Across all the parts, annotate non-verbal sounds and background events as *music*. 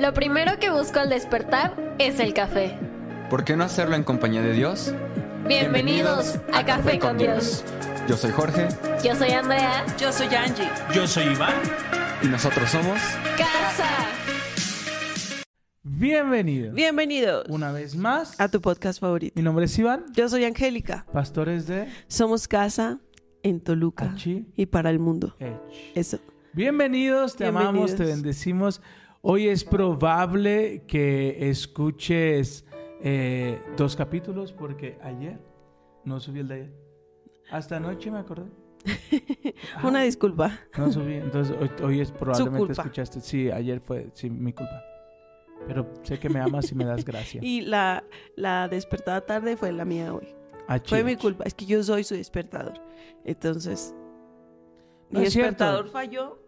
Lo primero que busco al despertar es el café. ¿Por qué no hacerlo en compañía de Dios? Bienvenidos a Café con Dios. Yo soy Jorge Yo soy Andrea. Yo soy Angie. Yo soy Iván. y nosotros somos Casa. Bienvenido. Bienvenidos Una vez más. a tu podcast favorito. Mi nombre es Iván, Yo soy Angélica. pastores de Somos casa en Toluca Achi y para el mundo. Eso. Bienvenidos, te amamos, te Bienvenidos. bendecimos. Hoy es probable que escuches eh, dos capítulos porque ayer no subí el de ayer. Hasta anoche me acordé. Ah, *laughs* Una disculpa. No subí, entonces hoy, hoy es probablemente escuchaste. Sí, ayer fue, sí, mi culpa. Pero sé que me amas y me das gracia. *laughs* Y la, la despertada tarde fue la mía hoy. Achi, Fue mi achi. culpa. Es que yo soy su despertador. Entonces, mi No cierto. despertador falló.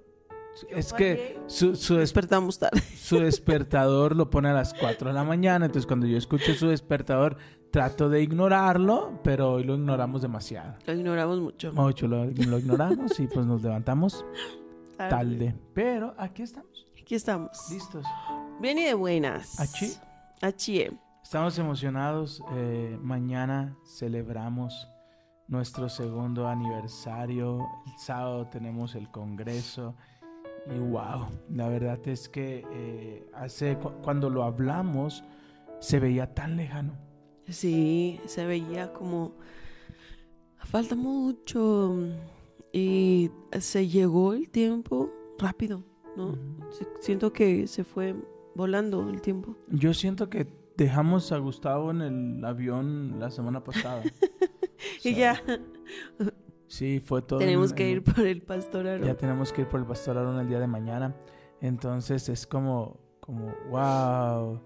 Es que su, su, des- Despertamos tarde. *laughs* su despertador lo pone a las 4 de la mañana. Entonces, cuando yo escucho su despertador, trato de ignorarlo, pero hoy lo ignoramos demasiado. Lo ignoramos mucho. Mucho lo, lo ignoramos y pues nos levantamos tarde. Pero aquí estamos, Aquí estamos. listos. Bien y de buenas. Achi. Achi. Estamos emocionados. eh, mañana celebramos nuestro segundo aniversario. El sábado tenemos el congreso. Y wow, la verdad es que eh, hace cu- cuando lo hablamos se veía tan lejano. Sí, se veía como falta mucho y se llegó el tiempo rápido, ¿no? Siento que se fue volando el tiempo. Yo siento que dejamos a Gustavo en el avión la semana pasada. *laughs* Y ya Sí, fue todo. tenemos en- que ir por el pastor Aaron. Ya tenemos que ir por el pastor Aaron el día de mañana. Entonces es como, como, wow.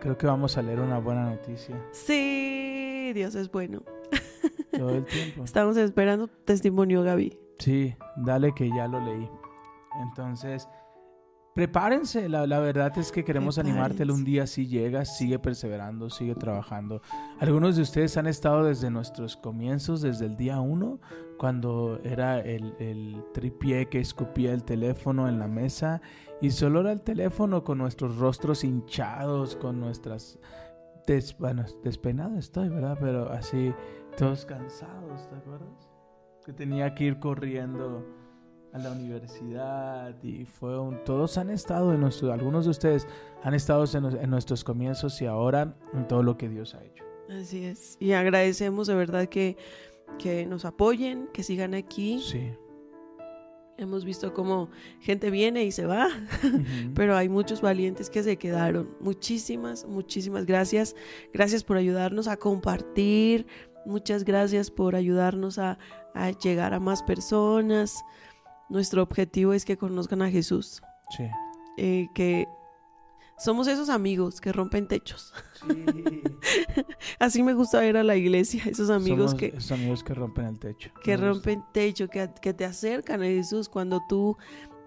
Creo que vamos a leer una buena noticia Sí, Dios es bueno. *laughs* todo el tiempo. Estamos esperando testimonio, Gaby. Sí, dale que ya lo leí. Entonces, prepárense. La, la verdad es que queremos animártelo un día si llegas, sigue perseverando, sigue trabajando. Algunos de ustedes han estado desde nuestros comienzos, desde el día uno, cuando era el, el tripié que escupía el teléfono en la mesa y solo era el teléfono con nuestros rostros hinchados, con nuestras... Des, bueno, despeinado estoy, ¿verdad? Pero así, todos cansados, ¿te acuerdas? Que tenía que ir corriendo a la universidad y fue un... Todos han estado en nuestro... Algunos de ustedes han estado en, en nuestros comienzos y ahora en todo lo que Dios ha hecho. Así es. Y agradecemos de verdad que, que nos apoyen, que sigan aquí. Sí. Hemos visto cómo gente viene y se va. *laughs* Ujú. pero hay muchos valientes que se quedaron. Muchísimas, muchísimas gracias. Gracias por ayudarnos a compartir. Muchas gracias por ayudarnos a, a llegar a más personas. Nuestro objetivo es que conozcan a Jesús, Sí. eh, que somos esos amigos que rompen techos. *laughs* Así me gusta ver a la iglesia, esos amigos Somos que, esos amigos que rompen el techo. que rompen techo, que, que te acercan a Jesús cuando tú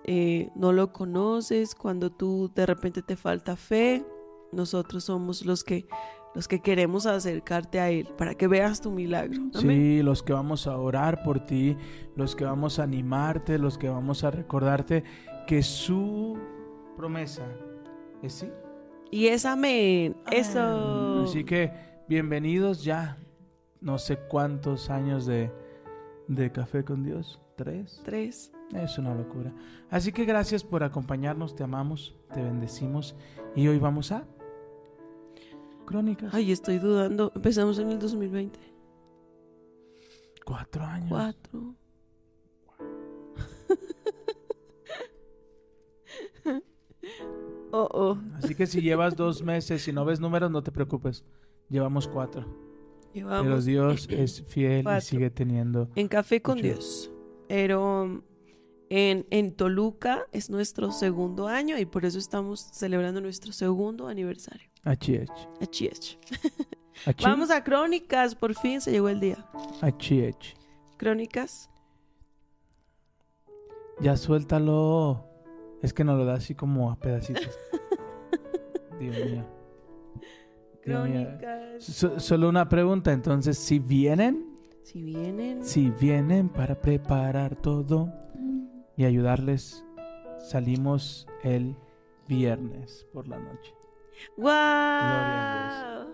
eh, no lo conoces, cuando tú de repente te falta fe. Nosotros somos los que los que queremos acercarte a Él para que veas tu milagro. Amén. Sí, los que vamos a orar por ti, los que vamos a animarte, los que vamos a recordarte que su promesa es sí. Y es amén. Eso. Así que bienvenidos ya. No sé cuántos años de, de café con Dios. ¿Tres? Tres. Es una locura. Así que gracias por acompañarnos. Te amamos, te bendecimos. Y hoy vamos a Crónicas. Ay, estoy dudando. Empezamos en el 2020. Cuatro años. Cuatro. *laughs* oh, oh. Así que si llevas dos meses y no ves números, no te preocupes. Llevamos cuatro. Pero Llevamos Dios *clears throat* es fiel y sigue teniendo. en Café con Mucho. Dios. Pero en, en Toluca es nuestro segundo año y por eso estamos celebrando nuestro segundo aniversario. Achi, achi. Achí, achí. Achi, Vamos a Crónicas, por fin se llegó el día. achi, achi. Crónicas. Ya suéltalo. Es que nos lo da así como a pedacitos. *laughs* Dios mío. Crónicas. So- solo una pregunta, entonces, si vienen, Si vienen. si vienen para preparar todo y ayudarles salimos el viernes por la noche. ¡Wow!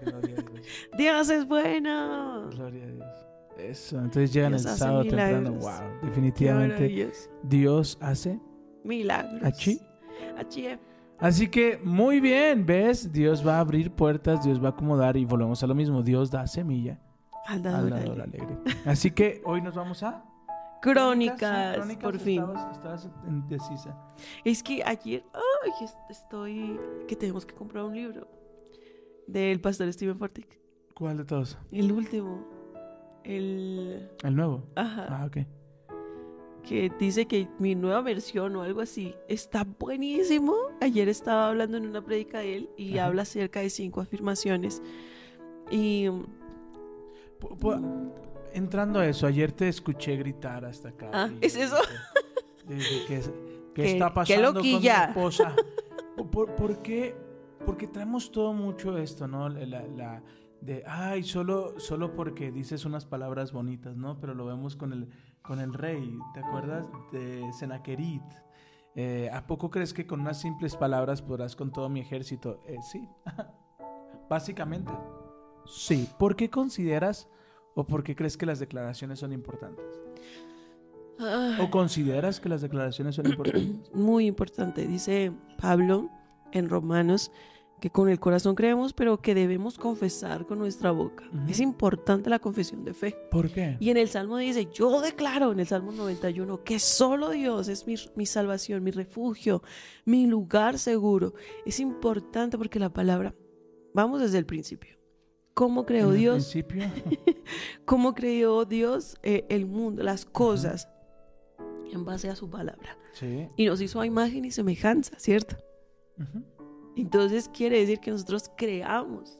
Gloria a Dios. Dios es bueno. Gloria a Dios. Eso, entonces llegan Dios el sábado temprano. Wow, definitivamente. Dios hace. Milagros. Achí. Achí. Así que muy bien, ¿ves? Dios va a abrir puertas, Dios va a acomodar y volvemos a lo mismo. Dios da semilla Al dador alegre. Así que hoy nos vamos a Crónicas, por fin. Estabas, estabas indecisa. Es que ayer, ay, es- estoy, que tenemos que comprar un libro del pastor Steven Fortick. ¿Cuál de todos? El último, el, El nuevo. ajá, Ah, ok. que dice que mi nueva versión o algo así está buenísimo. Ayer estaba hablando en una prédica de él y Ajá. habla acerca de cinco afirmaciones. Y pu- entrando a eso, ayer te escuché gritar hasta acá. Ah, y- ¿es eso? que, ¿Qué Qué- está qué pasando con mi esposa? *laughs* ¿Por, por- por qué? Porque traemos todo mucho esto, ¿no? La, la- de, ay, solo, solo porque dices unas palabras bonitas, ¿no? Pero lo vemos con el, con el rey, ¿te acuerdas? De Senaquerit. Eh, ¿A poco crees que con unas simples palabras podrás con todo mi ejército? Eh, sí, *laughs* básicamente. Sí. ¿Por qué consideras o por qué crees que las declaraciones son importantes? ¿O consideras que las declaraciones son importantes? *clears throat* muy importante, dice Pablo en Romanos, que con el corazón creemos, pero que debemos confesar con nuestra boca. Ujú. Es importante la confesión de fe. ¿Por qué? Y en el Salmo dice, yo declaro en el Salmo 91 que solo Dios es mi, mi salvación, mi refugio, mi lugar seguro. Es importante porque la palabra, vamos desde el principio. ¿Cómo creó En el Dios? principio, *laughs* *laughs* ¿Cómo creó Dios eh, el mundo, las cosas? En base a su palabra. sí. Y nos hizo a imagen y semejanza, ¿cierto? Entonces quiere decir que nosotros creamos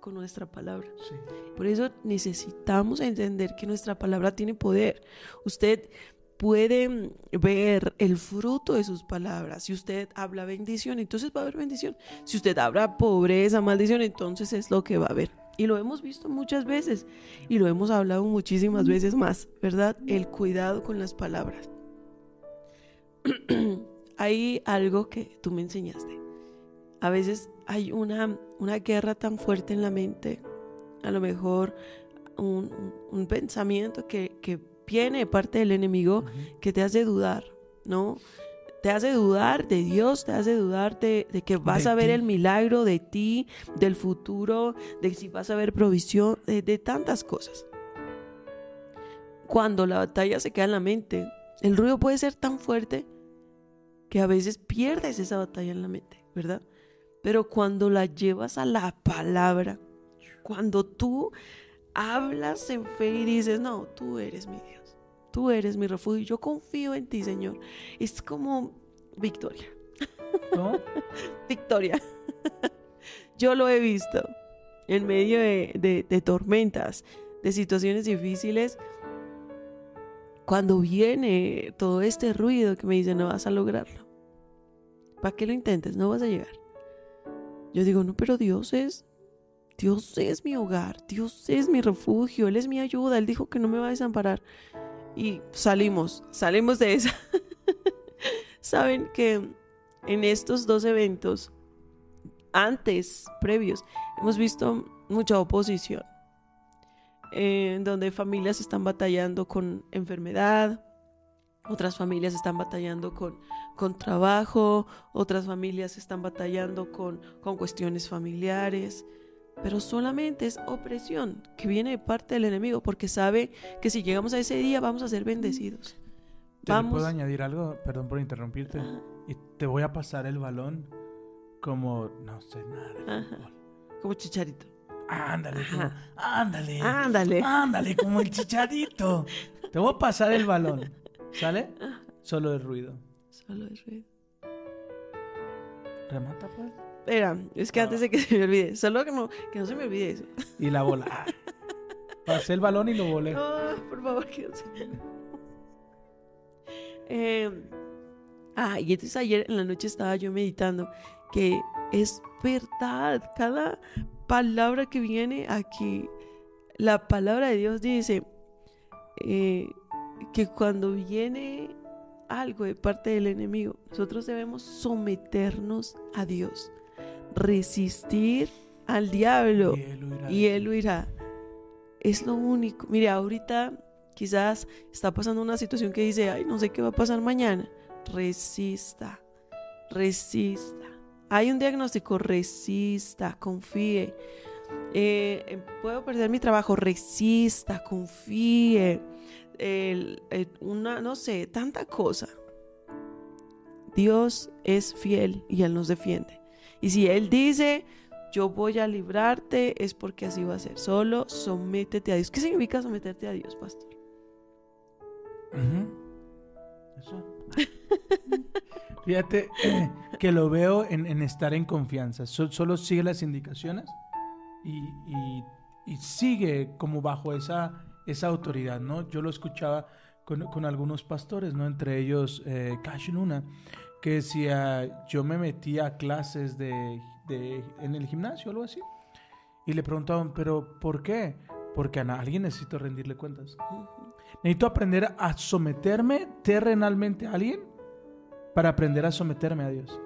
con nuestra palabra. Sí. Por eso necesitamos entender que nuestra palabra tiene poder. Usted puede mm, ver el fruto de sus palabras. Si usted habla bendición, entonces va a haber bendición. Si usted habla pobreza, maldición, entonces es lo que va a haber. Y lo hemos visto muchas veces y lo hemos hablado muchísimas veces más, ¿verdad? El cuidado con las palabras. *clears throat* hay algo que tú me enseñaste. A veces hay una, una guerra tan fuerte en la mente, a lo mejor un, un- pensamiento que, que viene de parte del enemigo que te hace dudar, ¿no? Te hace dudar de Dios, te hace dudar de, de que vas De a ver ti. el milagro de ti, del futuro, de si vas a ver provisión, de, de tantas cosas. Cuando la batalla se queda en la mente, el ruido puede ser tan fuerte que a veces pierdes esa batalla en la mente, ¿verdad? Pero cuando la llevas a la palabra, cuando tú hablas en fe y dices, no, tú eres mi Dios, tú eres mi refugio, yo confío en ti, Señor. Es como victoria, ¿Cómo? *laughs* victoria. yo lo he visto en medio de, de- de tormentas, de situaciones difíciles. Cuando viene todo este ruido que me dice, no vas a lograrlo. ¿Para qué lo intentes? No vas a llegar. Yo digo, no, pero Dios es, Dios es mi hogar, Dios es mi refugio, Él es mi ayuda, Él dijo que no me va a desamparar. Y salimos, salimos de esa. *laughs* Saben que en estos dos eventos, antes, previos, hemos visto mucha oposición, en donde familias están batallando con enfermedad, otras familias están batallando con, con trabajo, otras familias están batallando con, con cuestiones familiares, pero solamente es opresión que viene de parte del enemigo porque sabe que si llegamos a ese día vamos a ser bendecidos. ¿Te Vamos. puedo añadir algo? Perdón por interrumpirte. Ajá, Y te voy a pasar el balón como no sé nada de Ajá. fútbol. como chicharito. Ándale, como- ándale. Ándale. Ándale, como el chicharito. Te voy a pasar el balón. ¿Sale? Solo el ruido. Solo es ruido. Remata, pues. Espera, es que antes de que *laughs* se me olvide, solo que no, que no se me olvide eso. Y la bola. Ah. *laughs* Pasé el balón y lo volé. No, por favor, que no se Eh, ah, y entonces ayer en la noche estaba yo meditando que es verdad, cada palabra que viene aquí, la palabra de Dios dice eh, que cuando viene algo de parte del enemigo. Nosotros debemos someternos a Dios, resistir al diablo Y él huirá. y él huirá. Es lo único. Mire, ahorita quizás está pasando una situación que dice, ay, no sé qué va a pasar mañana. Resista, resista. Hay un diagnóstico, resista, confíe. Eh, eh, puedo perder mi trabajo, resista, confíe. El- el- una, no sé, tanta cosa. Dios es fiel y Él nos defiende. Y si Él dice, yo voy a librarte, es porque así va a ser. Solo sométete a Dios. ¿Qué significa someterte a Dios, pastor? Ujú. Eso. *laughs* Fíjate eh, que lo veo en, en estar en confianza. So- solo sigue las indicaciones y, y- y sigue como bajo esa, esa autoridad, ¿no? Yo lo escuchaba con, con algunos pastores, ¿no? Entre ellos eh, Cash Luna, que decía, yo me metía a clases de, de- en el gimnasio o algo así. Y le preguntaban, ¿pero por qué? Porque a alguien necesito rendirle cuentas. Necesito aprender a someterme terrenalmente a alguien para aprender a someterme a Dios.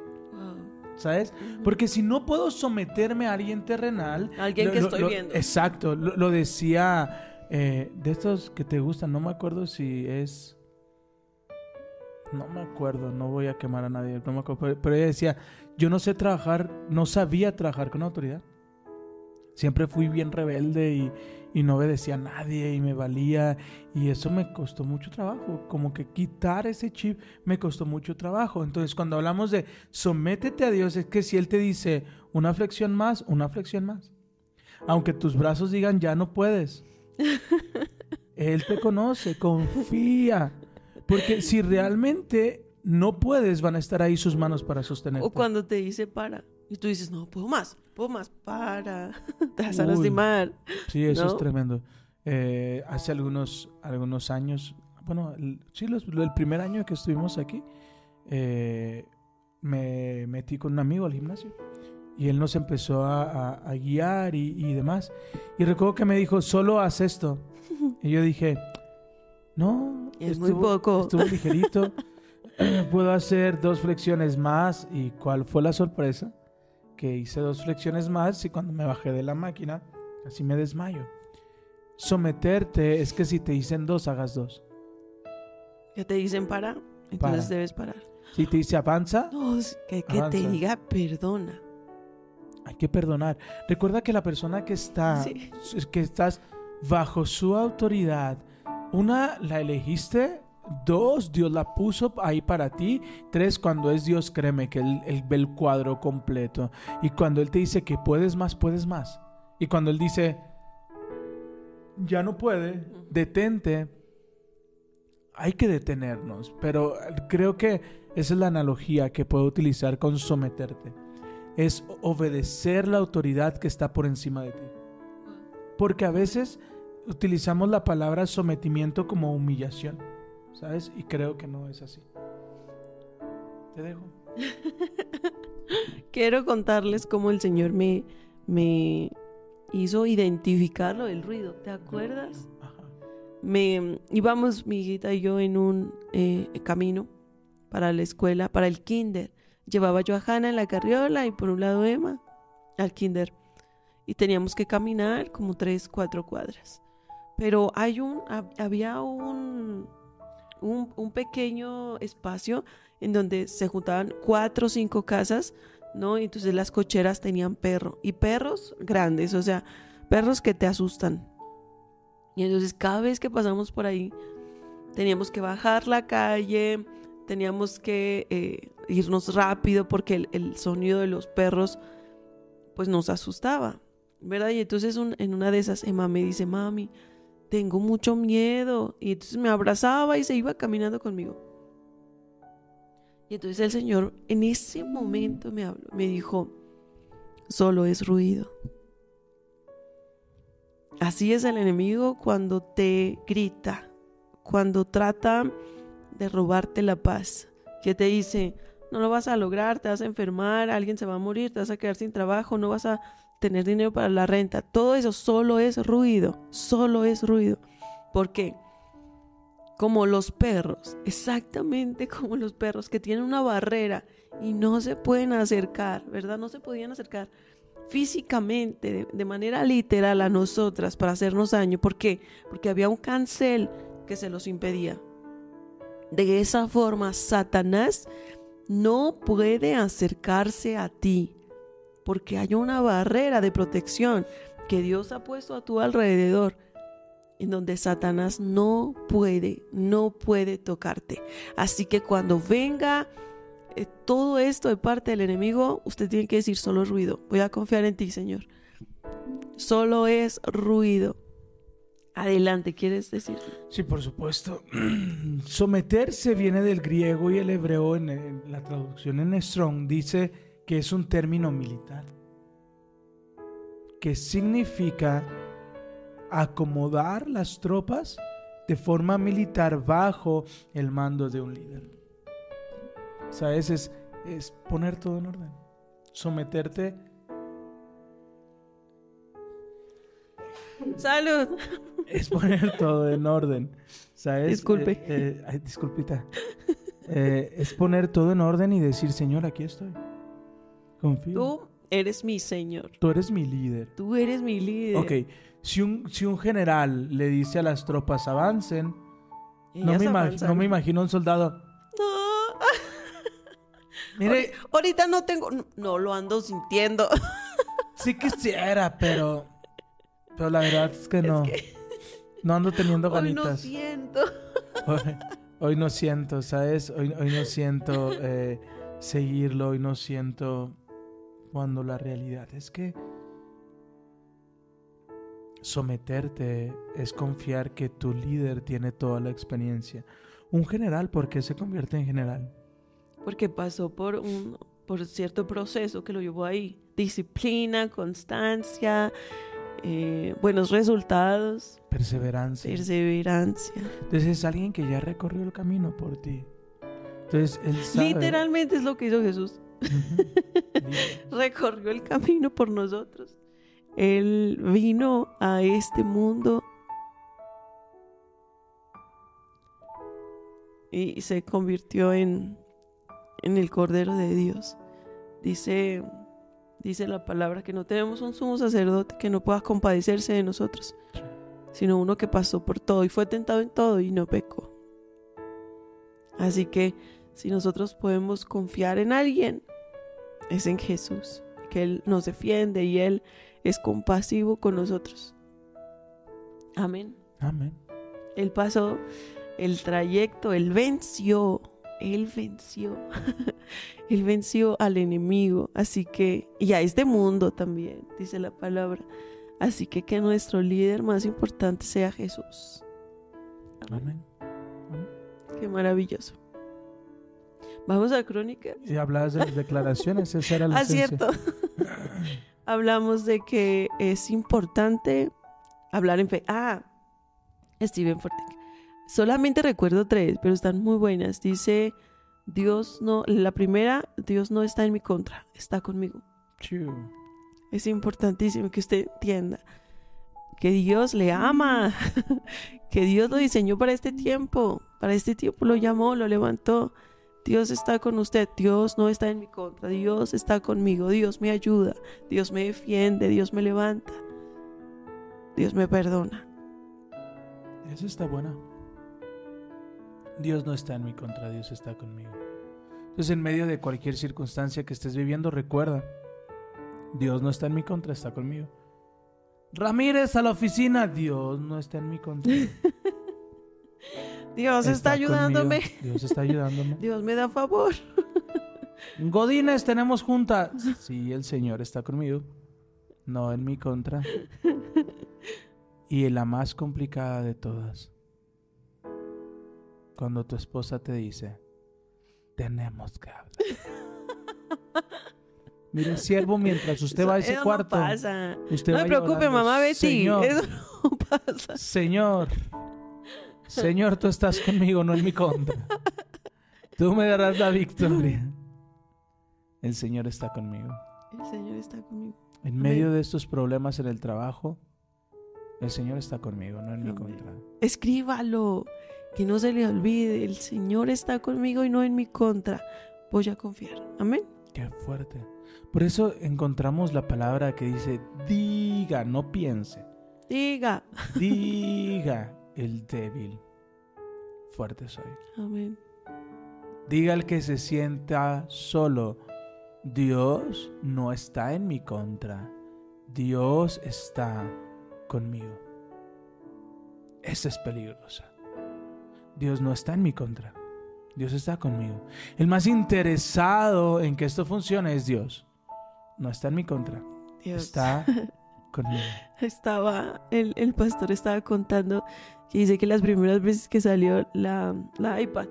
¿Sabes? Porque si no puedo someterme a alguien terrenal... Alguien que estoy viendo. Exacto. Lo, lo decía eh, de estos que te gustan. No me acuerdo si es... No me acuerdo. No voy a quemar a nadie. No me acuerdo, pero, pero ella decía, yo no sé trabajar, no sabía trabajar con autoridad. Siempre fui bien rebelde y, y no obedecía a nadie y me valía y eso me costó mucho trabajo, como que quitar ese chip me costó mucho trabajo. Entonces cuando hablamos de sométete a Dios es que si Él te dice una flexión más, una flexión más. Aunque tus brazos digan ya no puedes. *laughs* Él te conoce, confía. Porque si realmente no puedes, van a estar ahí sus manos para sostenerte. O cuando te dice para. Y tú dices, no, puedo más, puedo más, para. *laughs* Te vas a Uy. lastimar. Sí, eso es ¿no? tremendo. Eh, hace algunos, algunos años, bueno, el- sí, los- el primer año que estuvimos aquí, eh, me metí con un amigo al gimnasio y él nos empezó a, a- a guiar y, y demás. Y recuerdo que me dijo, solo haz esto. *laughs* Y yo dije, no, Es muy poco. Estuvo *laughs* ligerito. *clears throat* Puedo hacer dos flexiones más. ¿Y cuál fue la sorpresa? Que hice dos flexiones más y cuando me bajé de la máquina, casi me desmayo. Someterte es que si te dicen dos, hagas dos. Que te dicen para, entonces Para. debes parar. Si te dice avanza, *gasps* No, es que, que te diga perdona. hay que perdonar. Recuerda que la persona que está, Sí. que estás bajo su autoridad, una, la elegiste. Dos, Dios la puso ahí para ti. Tres, cuando es Dios, créeme que Él, él ve el cuadro completo. Y cuando Él te dice que puedes más, puedes más. Y cuando Él dice, ya no puede, detente, hay que detenernos. Pero creo que esa es la analogía que puedo utilizar con someterte. Es obedecer la autoridad que está por encima de ti. Porque a veces utilizamos la palabra sometimiento como humillación, ¿sabes? Y creo que no es así. Te dejo. *laughs* Quiero contarles cómo el Señor me, me hizo identificar lo del ruido. ¿Te acuerdas? Ajá. Me íbamos mi hijita y yo en un eh, camino para la escuela, para el kinder. Llevaba yo a Hannah en la carriola y por un lado Emma al kinder. Y teníamos que caminar como tres, cuatro cuadras. Pero hay un, hab- había un, un, pequeño espacio en donde se juntaban cuatro o cinco casas, ¿no? Y entonces las cocheras tenían perro. Y perros grandes, o sea, perros que te asustan. Y entonces cada vez que pasamos por ahí, teníamos que bajar la calle, teníamos que eh, irnos rápido porque el, el sonido de los perros pues nos asustaba, ¿verdad? Y entonces en una de esas Emma me dice, mami, tengo mucho miedo. Y entonces me abrazaba y se iba caminando conmigo. Y entonces el Señor en ese momento me habló, me dijo, solo es ruido. Así es el enemigo cuando te grita, cuando trata de robarte la paz, que te dice, no lo vas a lograr, te vas a enfermar, alguien se va a morir, te vas a quedar sin trabajo, no vas a tener dinero para la renta. Todo eso solo es ruido, solo es ruido. ¿Por qué? como los perros, exactamente como los perros que tienen una barrera y no se pueden acercar, ¿verdad? No se podían acercar físicamente, de, de manera literal a nosotras para hacernos daño. ¿Por qué? Porque había un cancel que se los impedía. De esa forma, Satanás no puede acercarse a ti porque hay una barrera de protección que Dios ha puesto a tu alrededor en donde Satanás no puede, no puede tocarte. Así que cuando venga eh, todo esto de parte del enemigo, usted tiene que decir solo ruido. Voy a confiar en ti, Señor. Solo es ruido. Adelante, ¿quieres decir? Sí, por supuesto. *clears throat* Someterse viene del griego y el hebreo en, en la traducción en Strong dice que es un término militar, que significa acomodar las tropas de forma militar bajo el mando de un líder. ¿Sabes? Es, es poner todo en orden. Someterte. Salud. Es poner todo en orden. ¿Sabes? Disculpe. Eh, eh, ay, disculpita. Eh, es poner todo en orden y decir, Señor, aquí estoy. Confío. Tú eres mi Señor. Tú eres mi líder. Tú eres mi líder. Ok, si un, si un general le dice a las tropas avancen, no me, avanzan. no me imagino un soldado. No. *laughs* Mire, Ahorita no tengo, no, no lo ando sintiendo. *laughs* sí quisiera, pero. Pero la verdad es que no. No ando teniendo *laughs* Hoy no ganitas. siento. Hoy, hoy no siento, ¿sabes? Hoy, hoy no siento eh, seguirlo, hoy no siento cuando la realidad es que someterte es confiar que tu líder tiene toda la experiencia. Un general, ¿por qué se convierte en general? Porque pasó por un por cierto proceso que lo llevó ahí. Disciplina, constancia, eh, buenos resultados, Perseverancia. perseverancia. Entonces es alguien que ya recorrió el camino por ti. Entonces él sabe. Literalmente es lo que hizo Jesús. *laughs* Recorrió el camino por nosotros. Él vino a este mundo y se convirtió en, en el Cordero de Dios. Dice, dice la palabra que no tenemos un sumo sacerdote que no pueda compadecerse de nosotros, sino uno que pasó por todo y fue tentado en todo y no pecó. Así que si nosotros podemos confiar en alguien, es en Jesús, que Él nos defiende y Él es compasivo con nosotros. Amén. Amén. Él pasó el trayecto, Él venció, Él venció, *laughs* Él venció al enemigo, así que, y a este mundo también, dice la palabra. Así que que nuestro líder más importante sea Jesús. Amén. Qué maravilloso. Vamos a crónica. Y hablabas de las declaraciones, esa era la *laughs* Ah, cierto. *laughs* Hablamos de que es importante hablar en fe. Ah, Steven Fortick. Solamente recuerdo tres, pero están muy buenas. Dice, Dios no, la primera, Dios no está en mi contra, está conmigo. Chiu. Es importantísimo que usted entienda que Dios le ama, *laughs* que Dios lo diseñó para este tiempo, para este tiempo lo llamó, lo levantó. Dios está con usted, Dios no está en mi contra, Dios está conmigo, Dios me ayuda, Dios me defiende, Dios me levanta, Dios me perdona. Esa está buena. Dios no está en mi contra, Dios está conmigo. Entonces, en medio de cualquier circunstancia que estés viviendo, recuerda, Dios no está en mi contra, está conmigo. Ramírez a la oficina, Dios no está en mi contra. *laughs* Dios está, ayudándome, conmigo, Dios está ayudándome. Dios me da favor. *laughs* Godines, tenemos junta. Sí, el Señor está conmigo, no en mi contra. Y la más complicada de todas, cuando tu esposa te dice, tenemos que hablar. *laughs* Mire, siervo, mientras usted va a ese Eso cuarto, No pasa. usted No me preocupe, mamá Betty. Señor, Eso no pasa. Señor, Señor, tú estás conmigo, no en mi contra. Tú me darás la victoria. El Señor está conmigo. El Señor está conmigo. En medio de estos problemas en el trabajo, el Señor está conmigo, no en mi contra. Escríbalo. Que no se le olvide, el Señor está conmigo y no en mi contra. Voy a confiar. Amén. Qué fuerte. Por eso encontramos la palabra que dice, diga, no piense. Diga. Diga el débil. Fuerte soy. Amén. Diga el que se sienta solo. Dios no está en mi contra. Dios está conmigo. Esa es peligrosa. Dios no está en mi contra. Dios está conmigo. El más interesado en que esto funcione es Dios. No está en mi contra. Dios. Está *laughs* conmigo. Estaba, el, el pastor estaba contando que dice que las primeras veces que salió la, la iPad,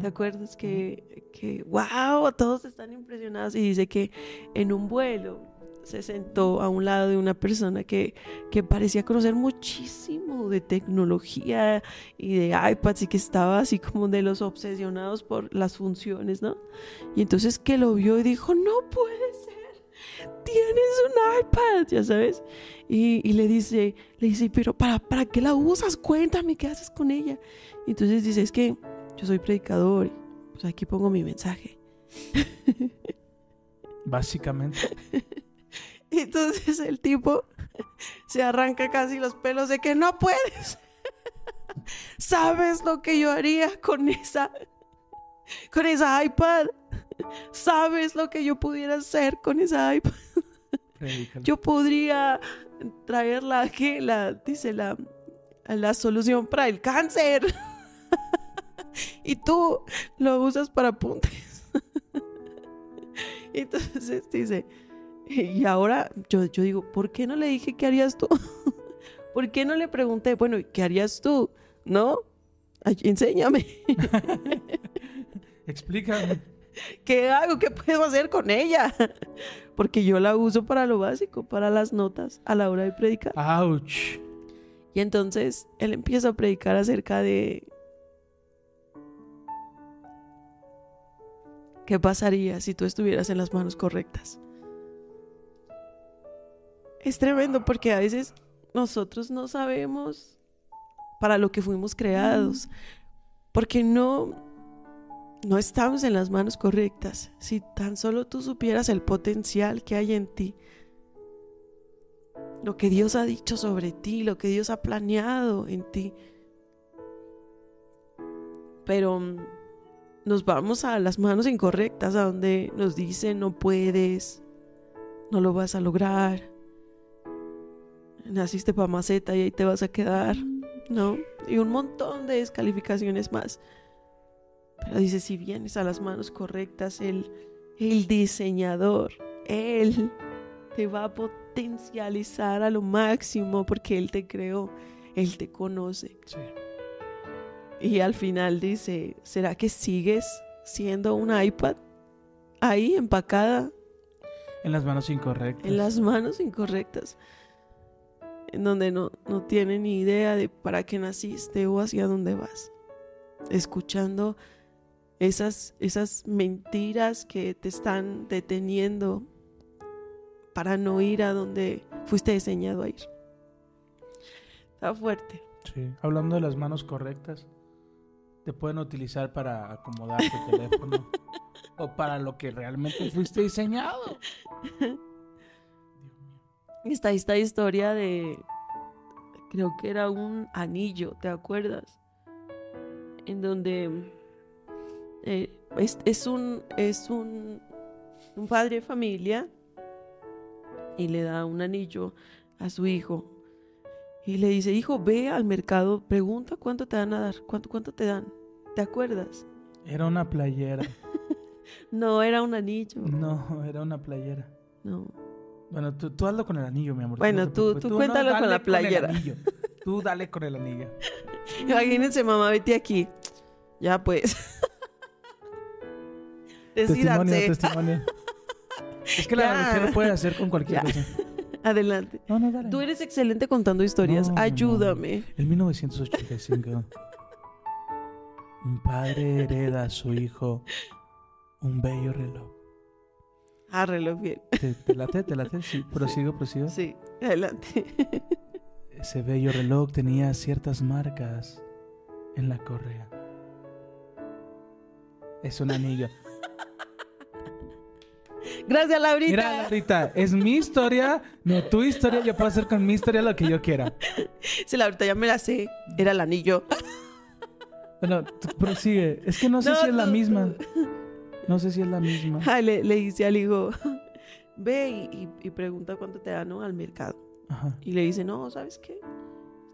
¿te acuerdas? Que, que, wow, todos están impresionados y dice que en un vuelo se sentó a un lado de una persona que, que parecía conocer muchísimo de tecnología y de iPads y que estaba así como de los obsesionados por las funciones, ¿no? Y entonces que lo vio y dijo, no puede ser, tienes un iPad, ya sabes. Y, y le dice, le dice, pero ¿para, ¿para qué la usas? Cuéntame, ¿qué haces con ella? Y entonces dice, es que yo soy predicador, y, pues aquí pongo mi mensaje. *laughs* Básicamente. *laughs* Entonces el tipo se arranca casi los pelos de que no puedes. *laughs* ¿Sabes lo que yo haría con esa con esa iPad? ¿Sabes lo que yo pudiera hacer con esa iPad? Yo podría traer la que la dice la la solución para el cáncer. y tú lo usas para apuntes. Entonces dice, y ahora yo, yo digo, ¿por qué no le dije qué harías tú? ¿Por qué no le pregunté, bueno, ¿qué harías tú? ¿No? Ay, enséñame. *laughs* Explícame. *laughs* ¿Qué hago? ¿Qué puedo hacer con ella? *laughs* Porque yo la uso para lo básico, para las notas a la hora de predicar. Ouch. Y entonces él empieza a predicar acerca de qué pasaría si tú estuvieras en las manos correctas. Es tremendo porque a veces nosotros no sabemos para lo que fuimos creados, porque no no estamos en las manos correctas. Si tan solo tú supieras el potencial que hay en ti, lo que Dios ha dicho sobre ti, lo que Dios ha planeado en ti. Pero mm, nos vamos a las manos incorrectas, a donde nos dicen no puedes, no lo vas a lograr, naciste para maceta y ahí te vas a quedar, ¿no? Y un montón de descalificaciones más. Pero dice, si vienes a las manos correctas, el, el diseñador, Él te va a potencializar a lo máximo porque Él te creó, Él te conoce. Sí. Y al final dice, ¿será que sigues siendo un iPad ahí empacada En las manos incorrectas. en las manos incorrectas? En donde no, no tiene ni idea de para qué naciste o hacia dónde vas. Escuchando esas, esas mentiras que te están deteniendo para no ir a donde fuiste diseñado a ir. Está fuerte. Sí. Hablando de las manos correctas, te pueden utilizar para acomodar tu teléfono *laughs* o para lo que realmente fuiste diseñado. *laughs* Dios mío. Está esta historia de, creo que era un anillo, ¿te acuerdas? En donde eh, es, es un, es un, un padre de familia y le da un anillo a su hijo y le dice, hijo, ve al mercado, pregunta cuánto te van a dar, cuánto, cuánto te dan, ¿te acuerdas? Era una playera. *laughs* No, era un anillo. No, era una playera. No. Bueno, tú, tú hazlo con el anillo, mi amor. Bueno, tú- tú cuéntalo con la playera. el anillo. Tú dale con el anillo. *laughs* Imagínense, mamá, vete aquí. Ya pues. Testimonio, testimonio. *laughs* Es que la religión lo puede hacer con cualquier Ya. cosa. *laughs* Adelante. No, no, dale. Tú eres excelente contando historias. No. Ayúdame. En 1985, un padre hereda a su hijo un bello reloj. Ah, reloj bien. ¿Te, te late? ¿Te late? Sí, *laughs* prosigo, prosigo. Sí, adelante. Ese bello reloj tenía ciertas marcas en la correa. Es un anillo. Gracias, Laurita. Mira, Laurita, es mi historia, no tu historia. Yo puedo hacer con mi historia lo que yo quiera. Sí, Laurita, ya me la sé. Era el anillo. Bueno, prosigue. Es que no sé No, si es la tú- misma. No sé si es la misma. Ay, le, le dice al hijo, ve y, y- y pregunta cuánto te dan ¿no? al mercado. Ajá. Y le dice, no, ¿sabes qué?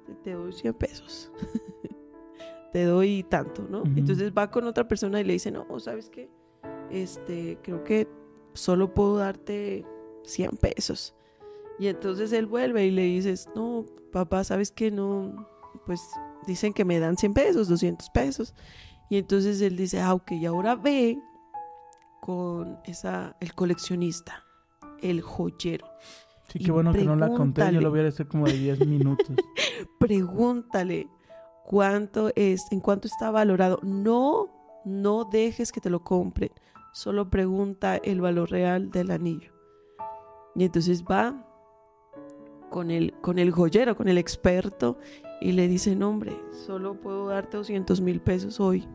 Te, te doy 100 pesos. *laughs* te doy tanto, ¿no? Entonces va con otra persona y le dice, no, ¿sabes qué? Este, creo que solo puedo darte 100 pesos. Y entonces él vuelve y le dices, no, papá, ¿sabes qué? No, pues dicen que me dan 100 pesos, 200 pesos. Y entonces él dice, ah, ok, y ahora ve con esa, el coleccionista, el joyero. Sí, qué bueno que no la conté. Yo pregúntale. lo hubiera hecho como de 10 minutos. *laughs* pregúntale cuánto es, en cuánto está valorado. No, no dejes que te lo compren. Solo pregunta el valor real del anillo. Y entonces va con el, con el joyero, con el experto, y le dice, hombre, solo puedo darte 200 mil pesos hoy.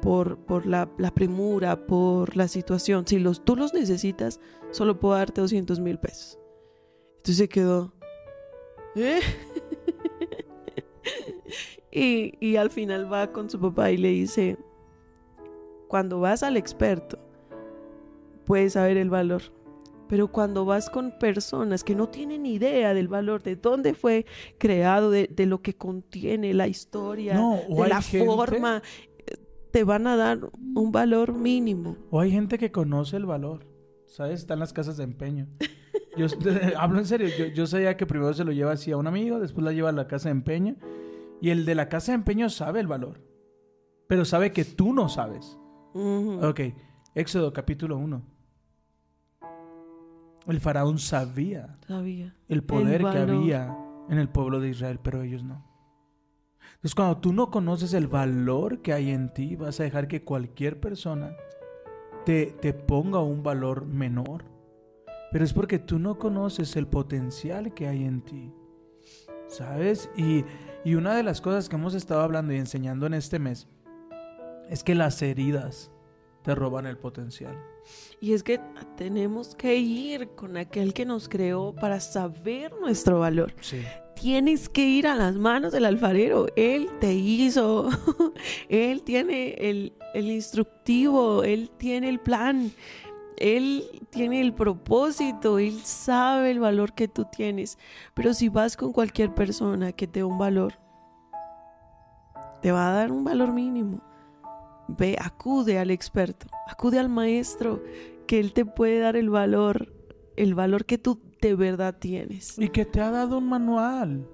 Por, por la, la premura, por la situación. Si los, tú los necesitas, solo puedo darte 200 mil pesos. Entonces se quedó. ¿Eh? *laughs* y, y al final va con su papá y le dice, cuando vas al experto, puedes saber el valor. Pero cuando vas con personas que no tienen idea del valor, de dónde fue creado, de, de lo que contiene la historia, No, de la gente- forma, eh, te van a dar un valor mínimo. O hay gente que conoce el valor. ¿Sabes? Están las casas de empeño. Yo *laughs* hablo en serio. Yo, yo sabía que primero se lo lleva así a un amigo, después la lleva a la casa de empeño. Y el de la casa de empeño sabe el valor. Pero sabe que tú no sabes. Ujú. Ok, Éxodo capítulo 1. El faraón sabía Sabía. el poder que había en el pueblo de Israel, pero ellos no. Entonces, cuando tú no conoces el valor que hay en ti, vas a dejar que cualquier persona te, te ponga un valor menor. Pero es porque tú no conoces el potencial que hay en ti. ¿Sabes? Y, y una de las cosas que hemos estado hablando y enseñando en este mes es que las heridas te roban el potencial. Y es que tenemos que ir con aquel que nos creó para saber nuestro valor. Sí. Tienes que ir a las manos del alfarero. Él te hizo. *laughs* Él tiene el, el instructivo. Él tiene el plan. Él tiene el propósito. Él sabe el valor que tú tienes. Pero si vas con cualquier persona que te dé un valor, te va a dar un valor mínimo. Ve, acude al experto, acude al maestro, que él te puede dar el valor, el valor que tú de verdad tienes. Y que te ha dado un manual.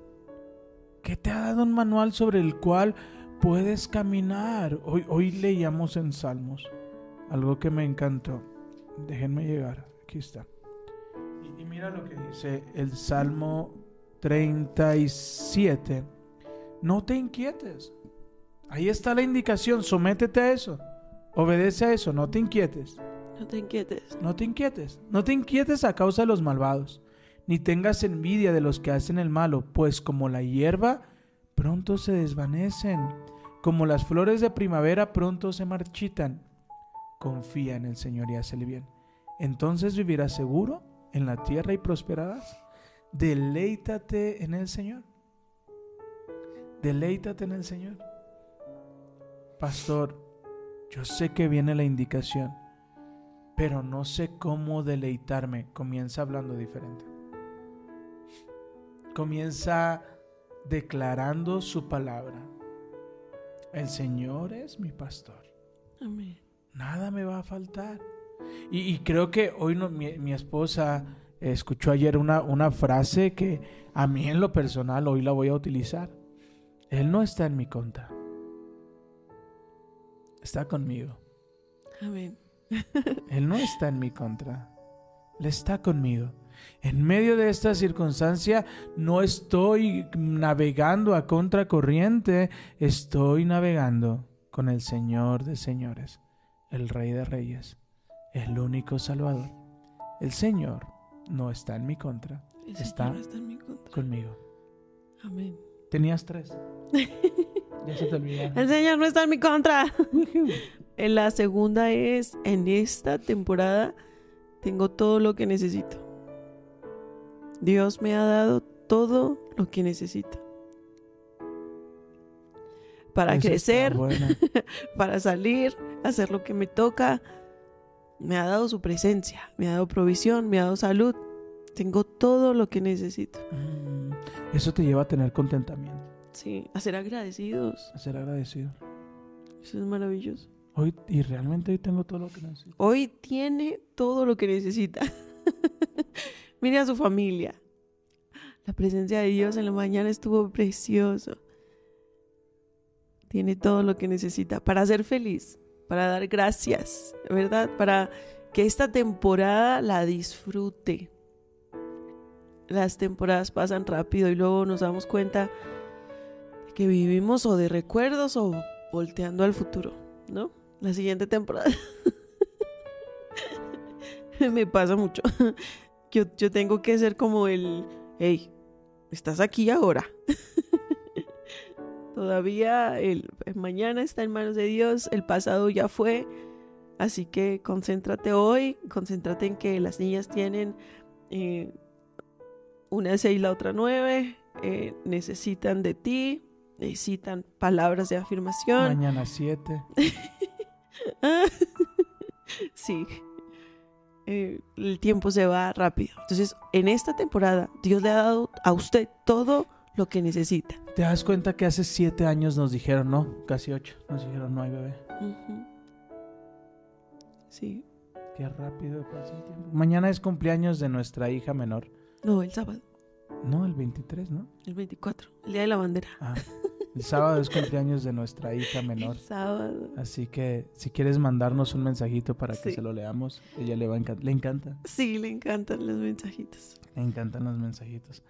Que te ha dado un manual sobre el cual puedes caminar. Hoy, hoy leíamos en Salmos algo que me encantó. Déjenme llegar. Aquí está. Y, mira lo que dice el Salmo 37. No te inquietes. Ahí está la indicación. Sométete a eso. Obedece a eso. No te inquietes. No te inquietes. No te inquietes, no te inquietes a causa de los malvados, ni tengas envidia de los que hacen el malo, pues como la hierba, pronto se desvanecen, como las flores de primavera pronto se marchitan. Confía en el Señor y hazle bien. Entonces vivirás seguro en la tierra y prosperarás. Deleítate en el Señor. Deleítate en el Señor. Pastor, yo sé que viene la indicación pero no sé cómo deleitarme. Comienza hablando diferente. Comienza declarando su palabra. El Señor es mi pastor. Amén. Nada me va a faltar. Y, y creo que hoy no- mi, mi esposa escuchó ayer una, una frase que a mí en lo personal hoy la voy a utilizar. Él no está en mi contra. Está conmigo. Amén. *laughs* Él no está en mi contra. Él está conmigo. En medio de esta circunstancia no estoy navegando a contracorriente, estoy navegando con el Señor de señores, el Rey de reyes, el único Salvador. El Señor no está en mi contra, Está- está en mi contra. conmigo. Amén. Tenías tres. *laughs* Ya se te olvidó. El Señor no está en mi contra. *laughs* En la segunda es, en esta temporada tengo todo lo que necesito. Dios me ha dado todo lo que necesito. Para Eso crecer, *laughs* para salir, hacer lo que me toca. Me ha dado su presencia, me ha dado provisión, me ha dado salud. Tengo todo lo que necesito. Mm, Eso te lleva a tener contentamiento, Sí, a ser agradecidos. a ser agradecido. Eso es maravilloso. Hoy, y realmente hoy tengo todo lo que necesito. Hoy tiene todo lo que necesita. *laughs* Mire a su familia. La presencia de Dios en la mañana estuvo precioso. Tiene todo lo que necesita para ser feliz, para dar gracias, ¿verdad? Para que esta temporada la disfrute. Las temporadas pasan rápido y luego nos damos cuenta que vivimos o de recuerdos o volteando al futuro, ¿no? La siguiente temporada. *laughs* Me pasa mucho. *laughs* Yo, yo tengo que ser como el, hey, estás aquí ahora. *laughs* Todavía el, mañana está en manos de Dios, el pasado ya fue, así que concéntrate hoy, concéntrate en que las niñas tienen eh, una seis la otra nueve, eh, necesitan de ti, necesitan palabras de afirmación. Mañana 7. *laughs* sí. Eh, el tiempo se va rápido. Entonces, en esta temporada, Dios le ha dado a usted todo lo que necesita. ¿Te das cuenta que hace 7 años nos dijeron no? Casi 8. Nos dijeron no hay bebé. Sí. Qué rápido pasa el tiempo. Mañana es cumpleaños de nuestra hija menor. No, el sábado, No, el 23, ¿no? el 24, el día de la bandera. Ah, *laughs* el sábado es cumpleaños de nuestra hija menor. El sábado. Así que si quieres mandarnos un mensajito para que Sí. se lo leamos, ella le va a encantar. Le encanta. Sí, le encantan los mensajitos. Le encantan los mensajitos.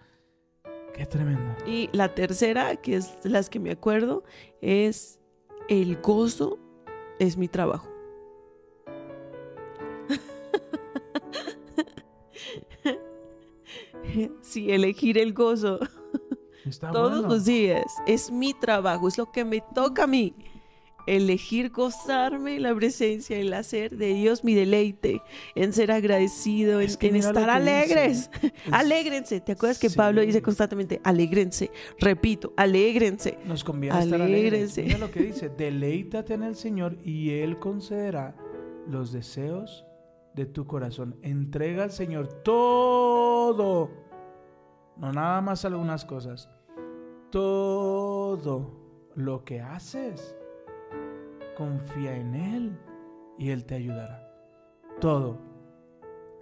Qué tremendo. Y la tercera, que es las que me acuerdo, es el gozo es mi trabajo. *laughs* sí, elegir el gozo Está todos bueno. los días es mi trabajo, es lo que me toca a mí. Elegir gozarme la presencia, el hacer de Dios mi deleite, en ser agradecido, en, que estar alegres. Es- Alégrense. ¿Te acuerdas que Pablo dice constantemente, alégrense? Repito, alégrense. Nos conviene estar alegres. Mira lo que dice, deleítate en el Señor y Él concederá los deseos de tu corazón. Entrega al Señor todo, no nada más algunas cosas, todo lo que haces. Confía en Él y Él te ayudará. Todo.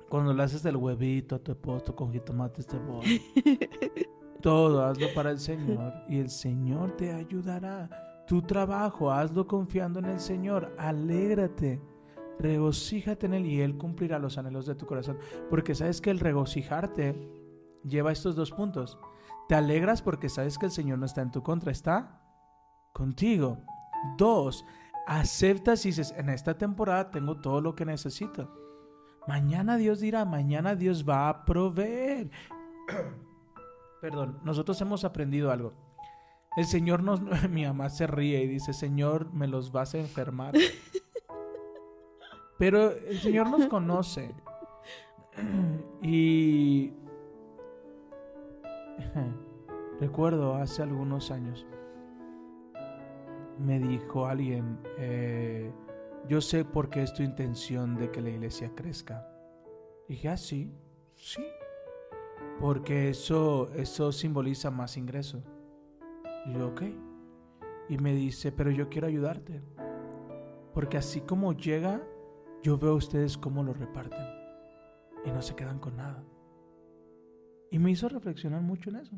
Cuando le haces el huevito a tu esposo con jitomate, este bol. *laughs* Todo hazlo para el Señor y el Señor te ayudará. Tu trabajo, hazlo confiando en el Señor. Alégrate, regocíjate en Él y Él cumplirá los anhelos de tu corazón. Porque sabes que el regocijarte lleva estos dos puntos. Te alegras porque sabes que el Señor no está en tu contra, está contigo. Dos, aceptas y dices, en esta temporada tengo todo lo que necesito. Mañana Dios dirá, mañana Dios va a proveer. *coughs* Perdón, nosotros hemos aprendido algo. El Señor nos, *laughs* mi mamá se ríe y dice, Señor, me los vas a enfermar. *laughs* Pero el Señor nos conoce. *coughs* Y *laughs* recuerdo hace algunos años, me dijo alguien, eh, yo sé por qué es tu intención de que la iglesia crezca. dije, ah, sí, sí. Porque eso, eso simboliza más ingreso. Y yo, ok. Y me dice, pero yo quiero ayudarte. Porque así como llega, yo veo a ustedes cómo lo reparten. Y no se quedan con nada. Y me hizo reflexionar mucho en eso.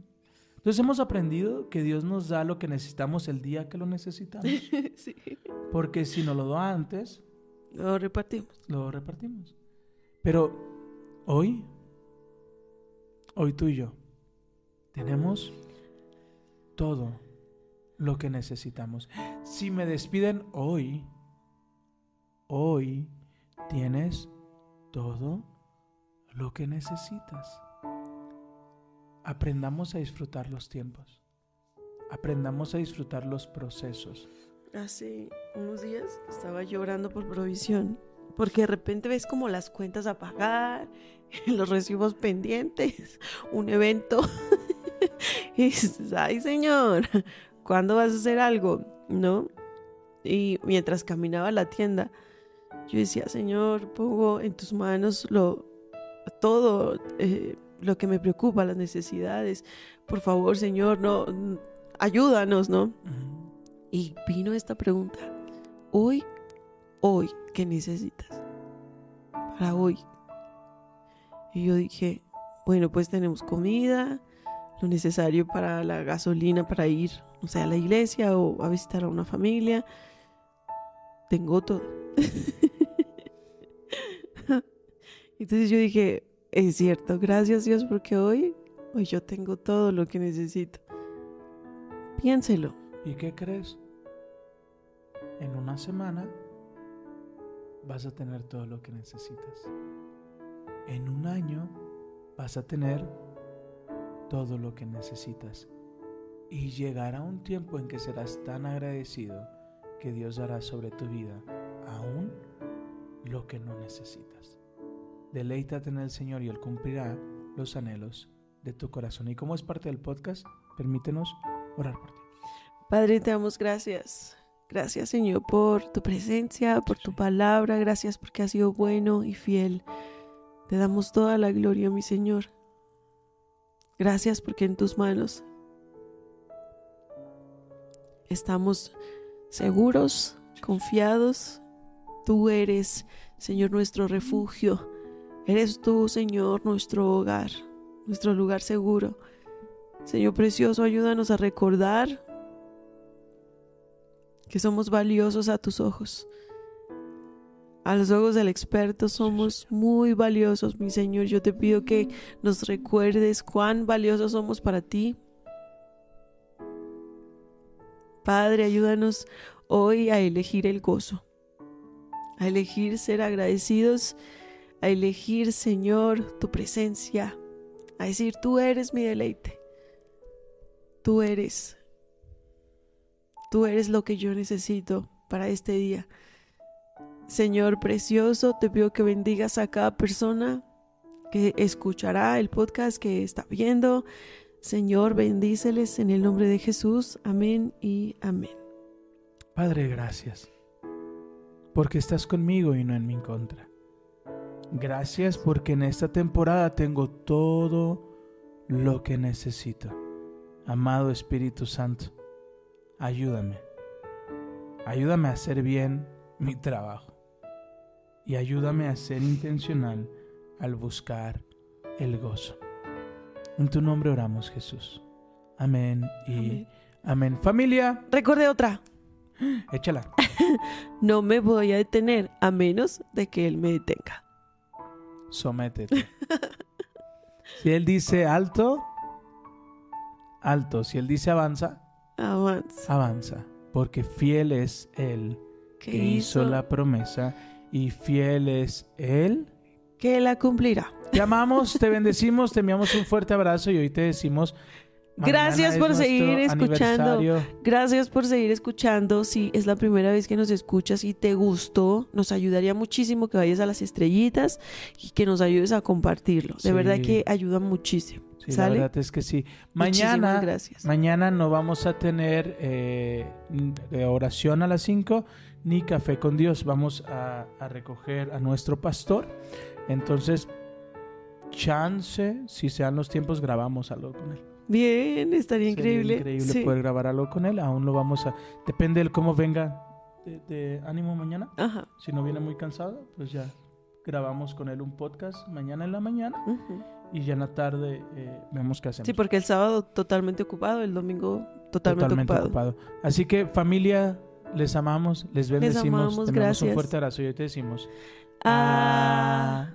Entonces hemos aprendido que Dios nos da lo que necesitamos el día que lo necesitamos. *laughs* sí. Porque si no lo da antes, Lo repartimos. lo repartimos. Pero hoy, hoy tú y yo, tenemos todo lo que necesitamos. Si me despiden hoy, hoy tienes todo lo que necesitas. Aprendamos a disfrutar los tiempos. aprendamos a disfrutar los procesos. Hace unos días estaba llorando por provisión, porque de repente ves como las cuentas a pagar, *laughs* los recibos pendientes, *laughs* un evento. *laughs* y dices, ay señor, ¿cuándo vas a hacer algo? ¿No? Y mientras caminaba a la tienda, yo decía, Señor, pongo en tus manos lo, todo eh, lo que me preocupa, las necesidades. Por favor, Señor, no, ayúdanos, ¿no? Y vino esta pregunta, hoy, hoy, ¿qué necesitas? Para hoy. Y yo dije, bueno, pues tenemos comida, lo necesario para la gasolina para ir, o sea, a la iglesia o a visitar a una familia. Tengo todo. *laughs* Entonces yo dije, es cierto, gracias Dios porque hoy, hoy yo tengo todo lo que necesito. Piénselo. ¿Y qué crees? En una semana vas a tener todo lo que necesitas. En un año vas a tener todo lo que necesitas. Y llegará un tiempo en que serás tan agradecido que Dios hará sobre tu vida aún lo que no necesitas. Deleítate en el Señor y Él cumplirá los anhelos de tu corazón. Y como es parte del podcast, permítenos orar por ti. Padre, te damos gracias. Gracias, Señor, por tu presencia, por tu palabra. Gracias porque has sido bueno y fiel. Te damos toda la gloria, mi Señor. Gracias porque en tus manos estamos seguros, confiados. Tú eres, Señor, nuestro refugio. Eres tú, Señor, nuestro hogar, nuestro lugar seguro. Señor precioso, ayúdanos a recordar que somos valiosos a tus ojos. A los ojos del experto somos muy valiosos, mi Señor. Yo te pido que nos recuerdes cuán valiosos somos para ti. Padre, ayúdanos hoy a elegir el gozo, a elegir ser agradecidos, a elegir, Señor, tu presencia, a decir, tú eres mi deleite, tú eres Tú eres lo que yo necesito para este día. Señor precioso, te pido que bendigas a cada persona que escuchará el podcast que está viendo. Señor, bendíceles en el nombre de Jesús. Amén y amén. Padre, gracias, porque estás conmigo y no en mi contra. Gracias porque en esta temporada tengo todo lo que necesito. Amado Espíritu Santo, ayúdame. Ayúdame a hacer bien mi trabajo. Y ayúdame a ser intencional al buscar el gozo. En tu nombre oramos, Jesús. Amén y amén. Familia. Recordé otra. Échala. *laughs* no me voy a detener a menos de que Él me detenga. Sométete. si Él dice alto, alto. Si Él dice avanza, Avanza. Avanza, porque fiel es Él que hizo? la promesa y fiel es Él que la cumplirá. Te amamos, te bendecimos, te enviamos un fuerte abrazo y hoy te decimos Gracias por seguir escuchando. Gracias por seguir escuchando. Si es la primera vez que nos escuchas y te gustó, nos ayudaría muchísimo que vayas a las estrellitas y que nos ayudes a compartirlo. De verdad que ayuda muchísimo. la verdad es que sí. Mañana, gracias. mañana no vamos a tener eh, oración a las 5 ni café con Dios. Vamos a, a recoger a nuestro pastor. Entonces, chance, si sean los tiempos, grabamos algo con él. Bien, estaría increíble. increíble poder grabar algo con él. Aún lo vamos a. Depende de cómo venga de, ánimo mañana. Ajá. Si no viene muy cansado, pues ya grabamos con él un podcast mañana en la mañana. Y ya en la tarde eh, vemos qué hacemos. Sí, porque el sábado totalmente ocupado, el domingo totalmente, ocupado. Así que, familia, les amamos, les bendecimos. Les amamos, tenemos un fuerte abrazo y hoy te decimos. Adiós.